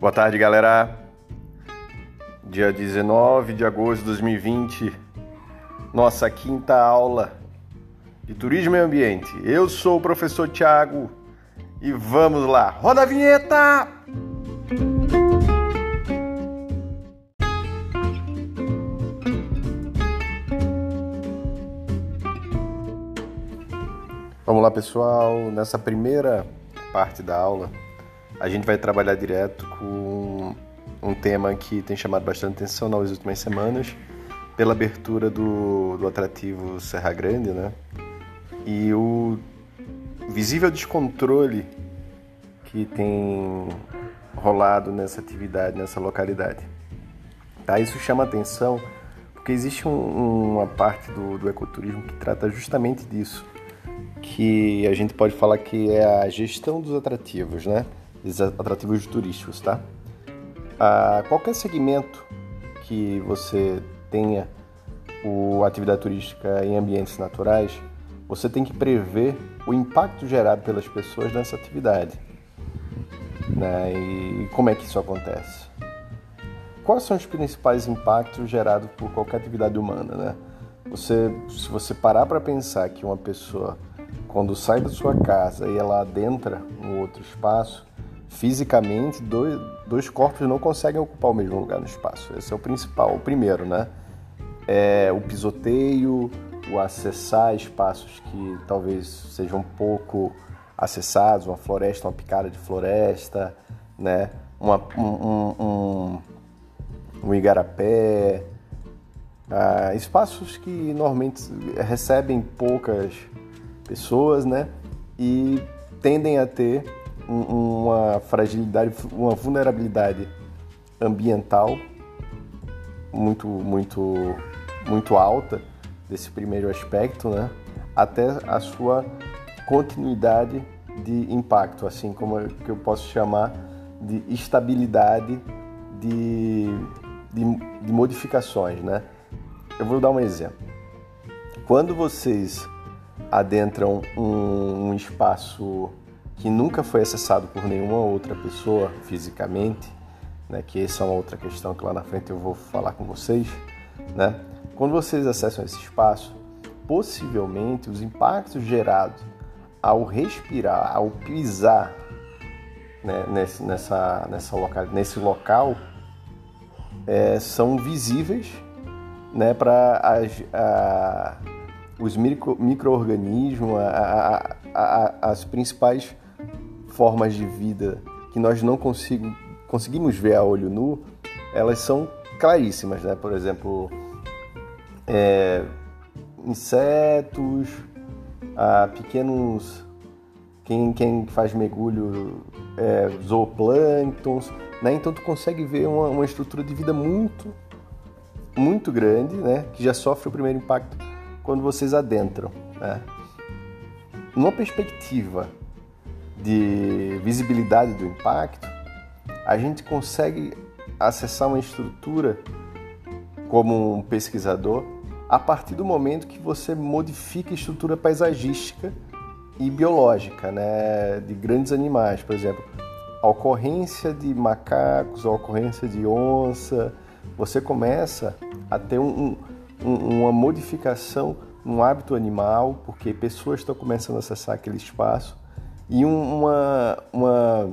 Boa tarde, galera. Dia 19 de agosto de 2020, nossa quinta aula de Turismo e Ambiente. Eu sou o professor Tiago e vamos lá. Roda a vinheta! Vamos lá, pessoal. Nessa primeira parte da aula, a gente vai trabalhar direto com um tema que tem chamado bastante atenção nas últimas semanas, pela abertura do, do atrativo Serra Grande, né? E o visível descontrole que tem rolado nessa atividade, nessa localidade. Tá? Isso chama atenção porque existe um, uma parte do, do ecoturismo que trata justamente disso, que a gente pode falar que é a gestão dos atrativos, né? Atrativos turísticos, tá? A qualquer segmento que você tenha o atividade turística em ambientes naturais, você tem que prever o impacto gerado pelas pessoas nessa atividade. Né? E como é que isso acontece? Quais são os principais impactos gerados por qualquer atividade humana? Né? Você, se você parar para pensar que uma pessoa, quando sai da sua casa e ela adentra um outro espaço, fisicamente dois, dois corpos não conseguem ocupar o mesmo lugar no espaço. Esse é o principal, o primeiro, né? É o pisoteio, o acessar espaços que talvez sejam pouco acessados, uma floresta, uma picada de floresta, né? Uma, um, um, um igarapé, ah, espaços que normalmente recebem poucas pessoas, né? E tendem a ter uma fragilidade, uma vulnerabilidade ambiental muito, muito, muito alta desse primeiro aspecto, né? Até a sua continuidade de impacto, assim como que eu posso chamar de estabilidade de, de, de modificações, né? Eu vou dar um exemplo. Quando vocês adentram um, um espaço que nunca foi acessado por nenhuma outra pessoa fisicamente, né, que essa é uma outra questão que lá na frente eu vou falar com vocês, né? Quando vocês acessam esse espaço, possivelmente os impactos gerados ao respirar, ao pisar né, nesse, nessa, nessa local, nesse local é, são visíveis né, para os micro-organismos, as principais formas de vida que nós não consigo, conseguimos ver a olho nu, elas são claríssimas, né? Por exemplo, é, insetos, ah, pequenos quem, quem faz mergulho é, zooplânctons, né? Então tu consegue ver uma, uma, estrutura de vida muito, muito grande, né? Que já sofre o primeiro impacto quando vocês adentram, né? Numa perspectiva de visibilidade do impacto, a gente consegue acessar uma estrutura como um pesquisador a partir do momento que você modifica a estrutura paisagística e biológica, né, de grandes animais, por exemplo, a ocorrência de macacos, a ocorrência de onça, você começa a ter um, um, uma modificação no hábito animal, porque pessoas estão começando a acessar aquele espaço e uma, uma,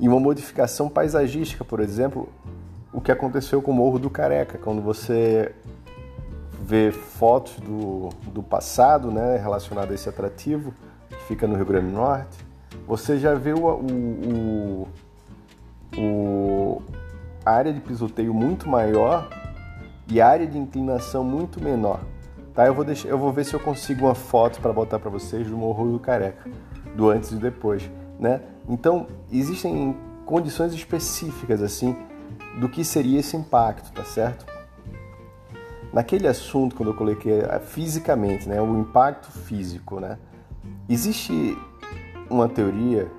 e uma modificação paisagística, por exemplo, o que aconteceu com o Morro do Careca, quando você vê fotos do, do passado né, relacionado a esse atrativo, que fica no Rio Grande do Norte, você já vê o, o, o, a área de pisoteio muito maior e a área de inclinação muito menor. Tá? Eu, vou deixar, eu vou ver se eu consigo uma foto para botar para vocês do Morro do Careca, do antes e depois. Né? Então, existem condições específicas assim do que seria esse impacto, tá certo? Naquele assunto, quando eu coloquei é, fisicamente, né, o impacto físico, né, existe uma teoria,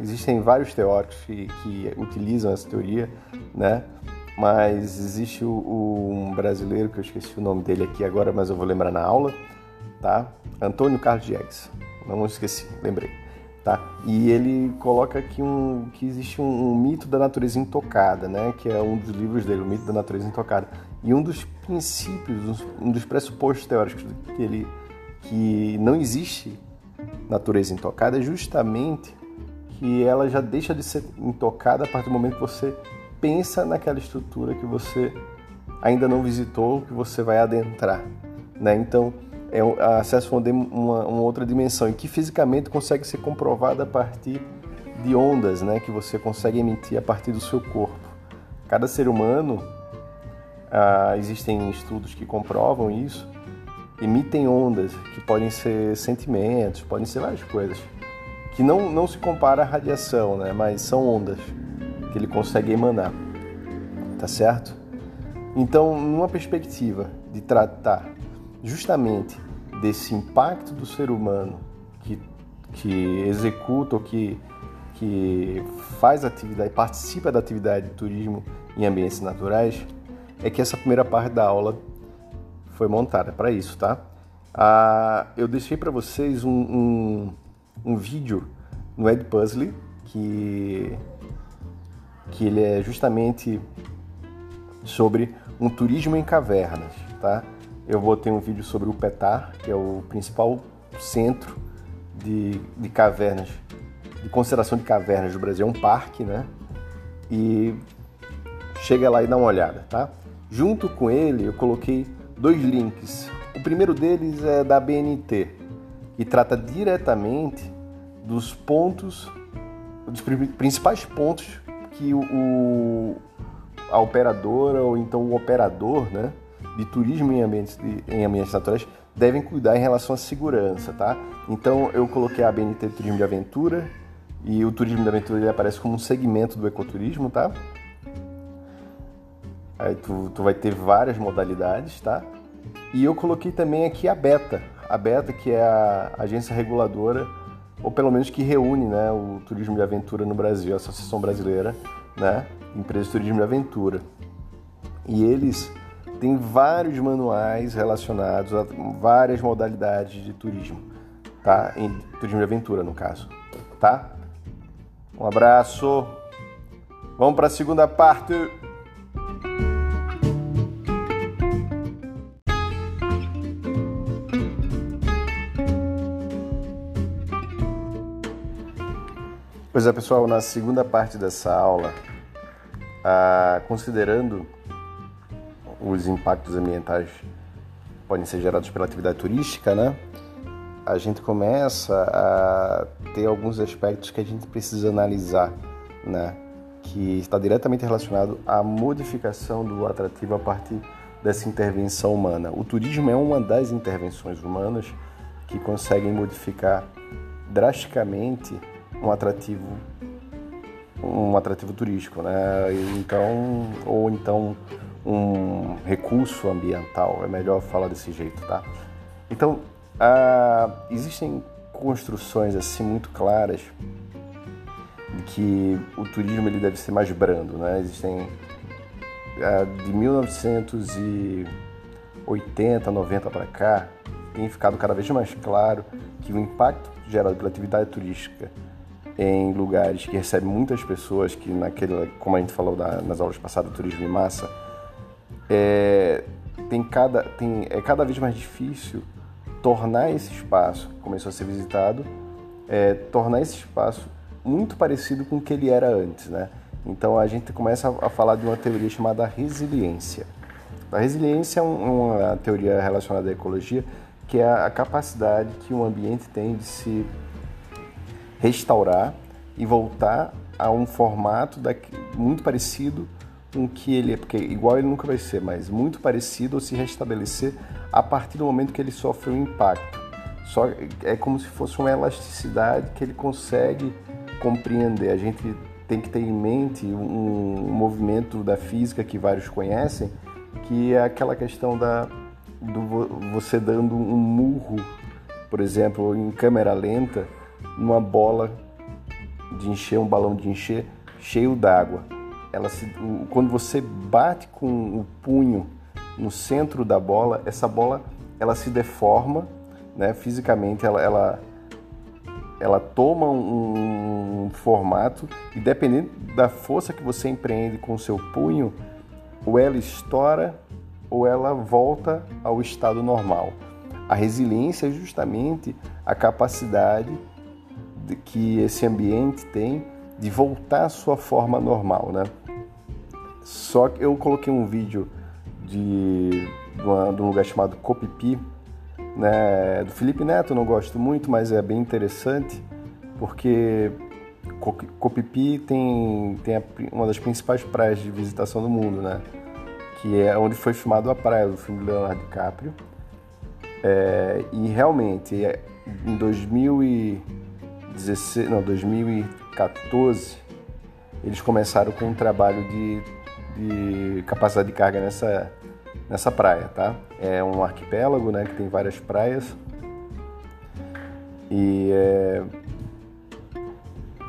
existem vários teóricos que, que utilizam essa teoria, né, mas existe o, o, um brasileiro que eu esqueci o nome dele aqui agora, mas eu vou lembrar na aula, tá? Antônio Carlos Diegues, não esqueci, lembrei. Tá? E ele coloca aqui um, que existe um, um, mito da natureza intocada, né? que é um dos livros dele, o mito da natureza intocada. E um dos princípios, um dos pressupostos teóricos que ele que não existe natureza intocada é justamente que ela já deixa de ser intocada a partir do momento que você pensa naquela estrutura que você ainda não visitou, que você vai adentrar. Né? Então, é acesso a uma, uma, outra dimensão e que fisicamente consegue ser comprovada a partir de ondas né, que você consegue emitir a partir do seu corpo. Cada ser humano, ah, existem estudos que comprovam isso, emitem ondas que podem ser sentimentos, podem ser várias coisas, que não, não se compara à radiação, né, mas são ondas que ele consegue emanar, tá certo? Então, numa perspectiva de tratar justamente desse impacto do ser humano que, que executa ou que, que faz atividade, participa da atividade de turismo em ambientes naturais, é que essa primeira parte da aula foi montada para isso, tá? Ah, eu deixei para vocês um, um, um, vídeo no Ed Puzzle que, que ele é justamente sobre um turismo em cavernas, tá? Eu vou ter um vídeo sobre o Petar, que é o principal centro de, de cavernas, de conservação de cavernas do Brasil. É um parque, né? E chega lá e dá uma olhada, tá? Junto com ele, eu coloquei dois links. O primeiro deles é da BNT, que trata diretamente dos pontos, dos principais pontos que o, a operadora ou então o operador, né? de turismo em ambientes, em ambientes naturais devem cuidar em relação à segurança, tá? Então eu coloquei a BNT Turismo de Aventura e o turismo de aventura ele aparece como um segmento do ecoturismo, tá? Aí tu, tu vai ter várias modalidades, tá? E eu coloquei também aqui a Beta, a Beta que é a agência reguladora ou pelo menos que reúne, né, o turismo de aventura no Brasil, a Associação Brasileira, né, Empresas de Turismo de Aventura. E eles tem vários manuais relacionados a várias modalidades de turismo, tá? Em turismo de aventura, no caso, tá? Um abraço. Vamos para a segunda parte. Pois é, pessoal, na segunda parte dessa aula, ah, considerando os impactos ambientais podem ser gerados pela atividade turística, né? A gente começa a ter alguns aspectos que a gente precisa analisar, né? Que está diretamente relacionado à modificação do atrativo a partir dessa intervenção humana. O turismo é uma das intervenções humanas que conseguem modificar drasticamente um atrativo um atrativo turístico, né? Então, ou então um recurso ambiental, é melhor falar desse jeito, tá? Então, ah, existem construções assim muito claras de que o turismo ele deve ser mais brando, né? Existem ah, de 1980, 90 para cá, tem ficado cada vez mais claro que o impacto gerado pela atividade turística em lugares que recebem muitas pessoas, que naquele, como a gente falou nas aulas passadas, turismo em massa, é, tem cada, tem, é cada vez mais difícil tornar esse espaço que começou a ser visitado, é, tornar esse espaço muito parecido com o que ele era antes, né? Então a gente começa a, falar de uma teoria chamada resiliência. A resiliência é um, uma teoria relacionada à ecologia, que é a capacidade que um ambiente tem de se restaurar e voltar a um formato daqui, muito parecido com que ele é, porque igual ele nunca vai ser, mas muito parecido ou se restabelecer a partir do momento que ele sofre um impacto. Só é como se fosse uma elasticidade que ele consegue compreender. A gente tem que ter em mente um movimento da física que vários conhecem, que é aquela questão da do você dando um murro, por exemplo, em câmera lenta, numa bola de encher, um balão de encher cheio d'água ela se, quando você bate com o punho no centro da bola, essa bola ela se deforma, né? Fisicamente ela, ela ela toma um, um formato e dependendo da força que você empreende com o seu punho, ou ela estoura ou ela volta ao estado normal. A resiliência é justamente a capacidade que esse ambiente tem de voltar à sua forma normal, né? Só que eu coloquei um vídeo de, de, uma, de um lugar chamado Copipi, né? Do Felipe Neto, não gosto muito, mas é bem interessante porque Copipi tem, tem a, uma das principais praias de visitação do mundo, né? Que é onde foi filmado a praia do filme do Leonardo DiCaprio. É, e realmente, em 2016, não, 2014, eles começaram com um trabalho de, de capacidade de carga nessa, nessa praia, tá? É um arquipélago, né, que tem várias praias. E é,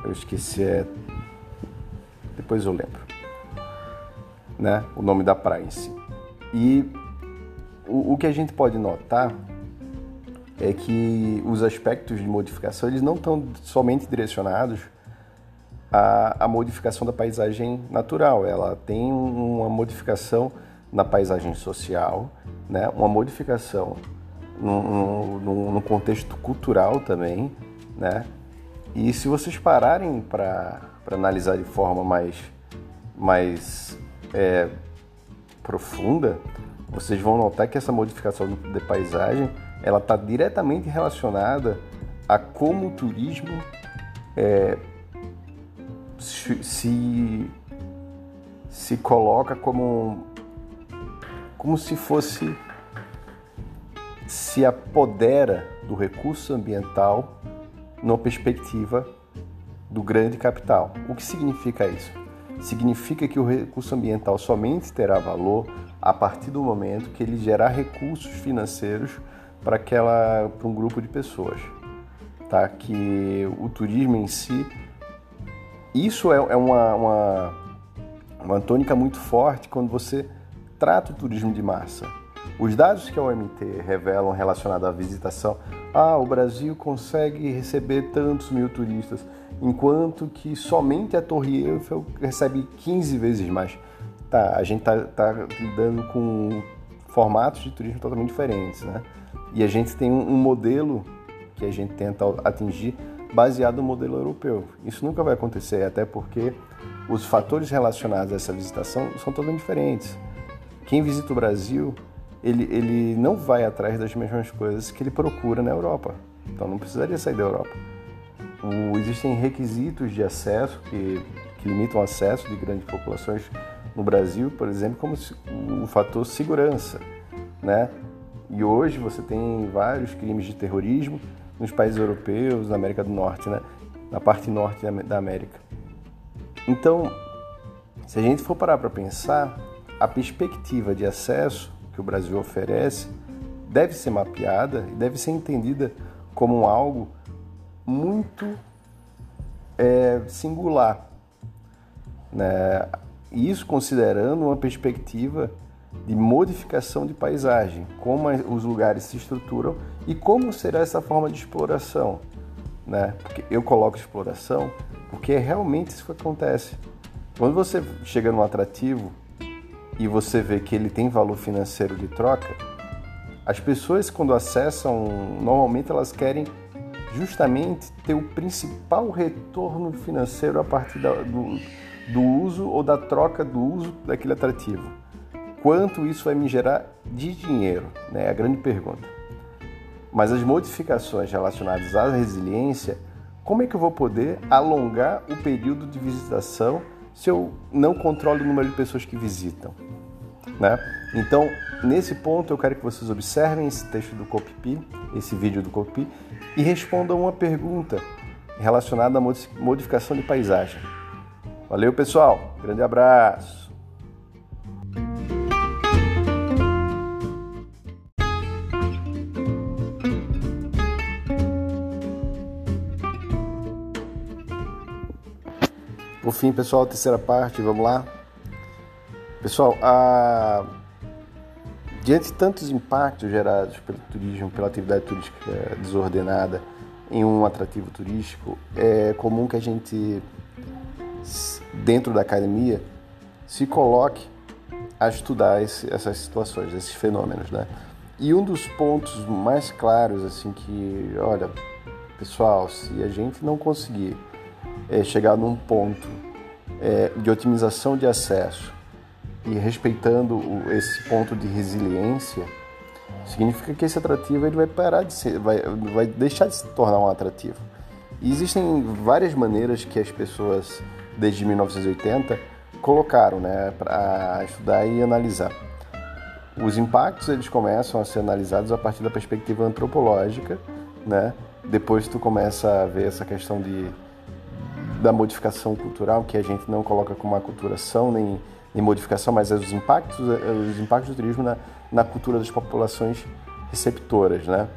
eu esqueci, é, depois eu lembro, né, o nome da praia em si. E o, o que a gente pode notar é que os aspectos de modificação eles não estão somente direcionados à, à modificação da paisagem natural, ela tem uma modificação na paisagem social, né? uma modificação no, no, no contexto cultural também, né? E se vocês pararem para analisar de forma mais, mais é, profunda, vocês vão notar que essa modificação de paisagem ela está diretamente relacionada a como o turismo é, se, se coloca como como se fosse se apodera do recurso ambiental numa perspectiva do grande capital. O que significa isso? Significa que o recurso ambiental somente terá valor a partir do momento que ele gerar recursos financeiros para aquela para um grupo de pessoas, tá? Que o turismo em si, isso é, é uma, uma uma tônica muito forte quando você trata o turismo de massa. Os dados que a OMT revelam relacionados à visitação, ah, o Brasil consegue receber tantos mil turistas, enquanto que somente a Torre Eiffel recebe 15 vezes mais. Tá, a gente está tá lidando com formatos de turismo totalmente diferentes, né? E a gente tem um modelo que a gente tenta atingir baseado no modelo europeu. Isso nunca vai acontecer, até porque os fatores relacionados a essa visitação são totalmente diferentes. Quem visita o Brasil, ele, ele não vai atrás das mesmas coisas que ele procura na Europa. Então não precisaria sair da Europa. O, existem requisitos de acesso que, que limitam o acesso de grandes populações no Brasil, por exemplo, como o fator segurança, né? E hoje você tem vários crimes de terrorismo nos países europeus, na América do Norte, né? na parte norte da América. Então, se a gente for parar para pensar, a perspectiva de acesso que o Brasil oferece deve ser mapeada e deve ser entendida como algo muito é, singular. Né? Isso considerando uma perspectiva de modificação de paisagem, como os lugares se estruturam e como será essa forma de exploração. Né? Porque eu coloco exploração porque é realmente isso que acontece. Quando você chega num atrativo e você vê que ele tem valor financeiro de troca, as pessoas quando acessam, normalmente elas querem justamente ter o principal retorno financeiro a partir da, do, do uso ou da troca do uso daquele atrativo. Quanto isso vai me gerar de dinheiro? Né? É a grande pergunta. Mas as modificações relacionadas à resiliência, como é que eu vou poder alongar o período de visitação se eu não controlo o número de pessoas que visitam. Né? Então, nesse ponto, eu quero que vocês observem esse texto do Copipi, esse vídeo do Copipi, e respondam uma pergunta relacionada à modificação de paisagem. Valeu, pessoal. Grande abraço. Por fim, pessoal, terceira parte, vamos lá. Pessoal, a... diante de tantos impactos gerados pelo turismo, pela atividade turística desordenada em um atrativo turístico, é comum que a gente, dentro da academia, se coloque a estudar esse, essas situações, esses fenômenos, né? E um dos pontos mais claros, assim, que, olha, pessoal, se a gente não conseguir é, chegar num ponto é, de otimização de acesso e respeitando o, esse ponto de resiliência, significa que esse atrativo ele vai parar de ser, vai, vai deixar de se tornar um atrativo. E existem várias maneiras que as pessoas, desde 1980, colocaram né, para estudar e analisar. Os impactos eles começam a ser analisados a partir da perspectiva antropológica, né? Depois tu começa a ver essa questão de da modificação cultural, que a gente não coloca como aculturação nem, nem modificação, mas é os impactos, é os impactos do turismo na, na cultura das populações receptoras, né?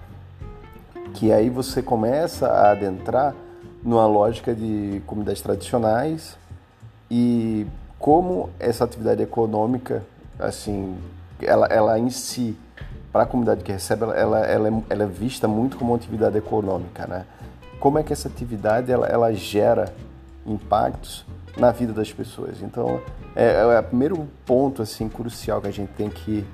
Que aí você começa a adentrar numa lógica de comunidades tradicionais e como essa atividade econômica, assim, ela, ela em si, para a comunidade que recebe, ela, ela, é, ela é vista muito como uma atividade econômica, né? Como é que essa atividade ela, ela gera impactos na vida das pessoas. Então, é, é o primeiro ponto assim crucial que a gente tem que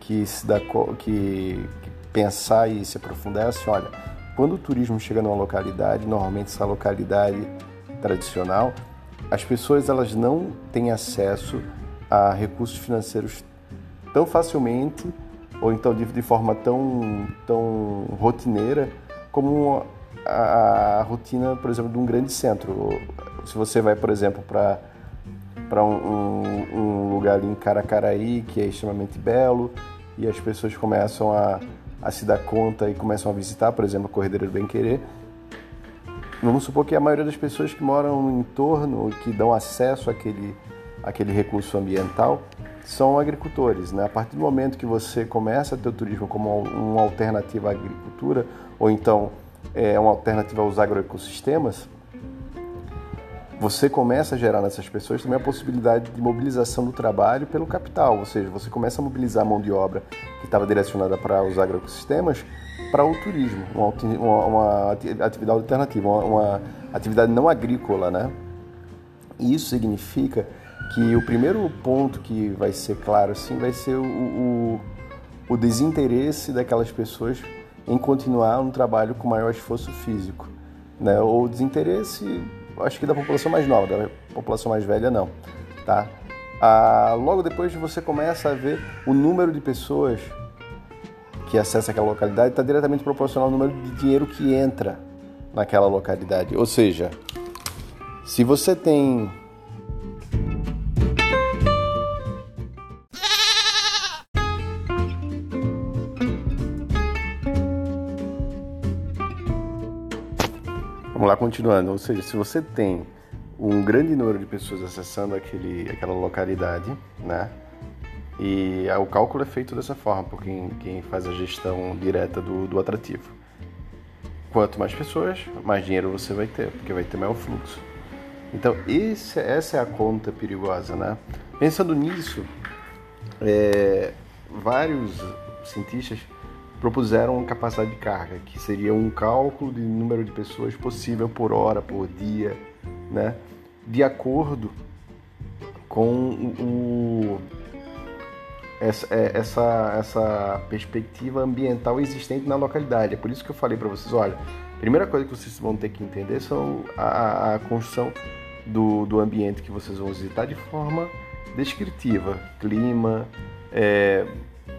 que se dar que, que pensar e se aprofundar é assim, olha, quando o turismo chega numa localidade, normalmente essa localidade tradicional, as pessoas elas não têm acesso a recursos financeiros tão facilmente ou então de forma tão tão rotineira como a, a, rotina, por exemplo, de um grande centro. Se você vai, por exemplo, para para um, um, um, lugar ali em Caracaraí, que é extremamente belo, e as pessoas começam a, a se dar conta e começam a visitar, por exemplo, a Corredeira do Bem Querer. Vamos supor que a maioria das pessoas que moram no entorno, que dão acesso àquele, àquele recurso ambiental, são agricultores. Né? A partir do momento que você começa a ter o turismo como uma alternativa à agricultura, ou então é uma alternativa aos agroecossistemas, você começa a gerar nessas pessoas também a possibilidade de mobilização do trabalho pelo capital, ou seja, você começa a mobilizar a mão de obra que estava direcionada para os agroecossistemas para o turismo, uma, uma atividade alternativa, uma, uma, atividade não agrícola, né? E isso significa que o primeiro ponto que vai ser claro assim vai ser o, o, o desinteresse daquelas pessoas em continuar um trabalho com maior esforço físico, né? Ou desinteresse, acho que da população mais nova, da população mais velha não, tá? Ah, logo depois você começa a ver o número de pessoas que acessa aquela localidade está diretamente proporcional ao número de dinheiro que entra naquela localidade. Ou seja, se você tem lá, continuando. Ou seja, se você tem um grande número de pessoas acessando aquele, aquela localidade, né? E o cálculo é feito dessa forma por quem, quem faz a gestão direta do, do atrativo. Quanto mais pessoas, mais dinheiro você vai ter, porque vai ter maior fluxo. Então, esse, essa é a conta perigosa, né? Pensando nisso, é, vários cientistas propuseram capacidade de carga, que seria um cálculo de número de pessoas possível por hora, por dia, né? de acordo com o, essa, é, essa, essa perspectiva ambiental existente na localidade. É por isso que eu falei para vocês, olha, a primeira coisa que vocês vão ter que entender são a, a construção do, do ambiente que vocês vão visitar de forma descritiva, clima, é,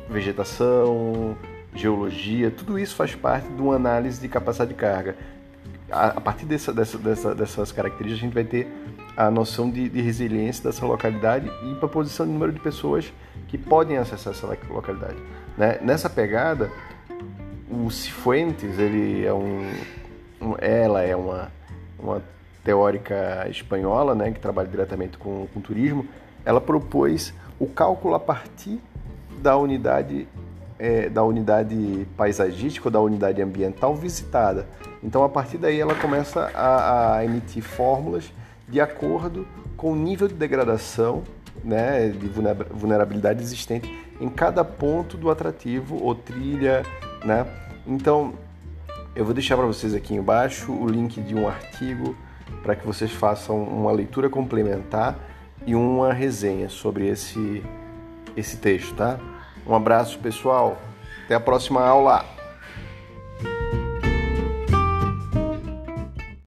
vegetação, geologia, tudo isso faz parte de uma análise de capacidade de carga. A, a partir dessa, dessa, dessa, dessas características, a gente vai ter a noção de, de resiliência dessa localidade e proposição de número de pessoas que podem acessar essa localidade. Né? Nessa pegada, o Cifuentes, ele é um, um, ela é uma, uma teórica espanhola, né, que trabalha diretamente com, com turismo. Ela propôs o cálculo a partir da unidade é, da unidade paisagística ou da unidade ambiental visitada. Então, a partir daí, ela começa a, a emitir fórmulas de acordo com o nível de degradação, né, de vulnerabilidade existente em cada ponto do atrativo ou trilha, né? Então, Eu vou deixar para vocês aqui embaixo o link de um artigo para que vocês façam uma leitura complementar e uma resenha sobre esse, esse texto, tá? Um abraço, pessoal. Até a próxima aula.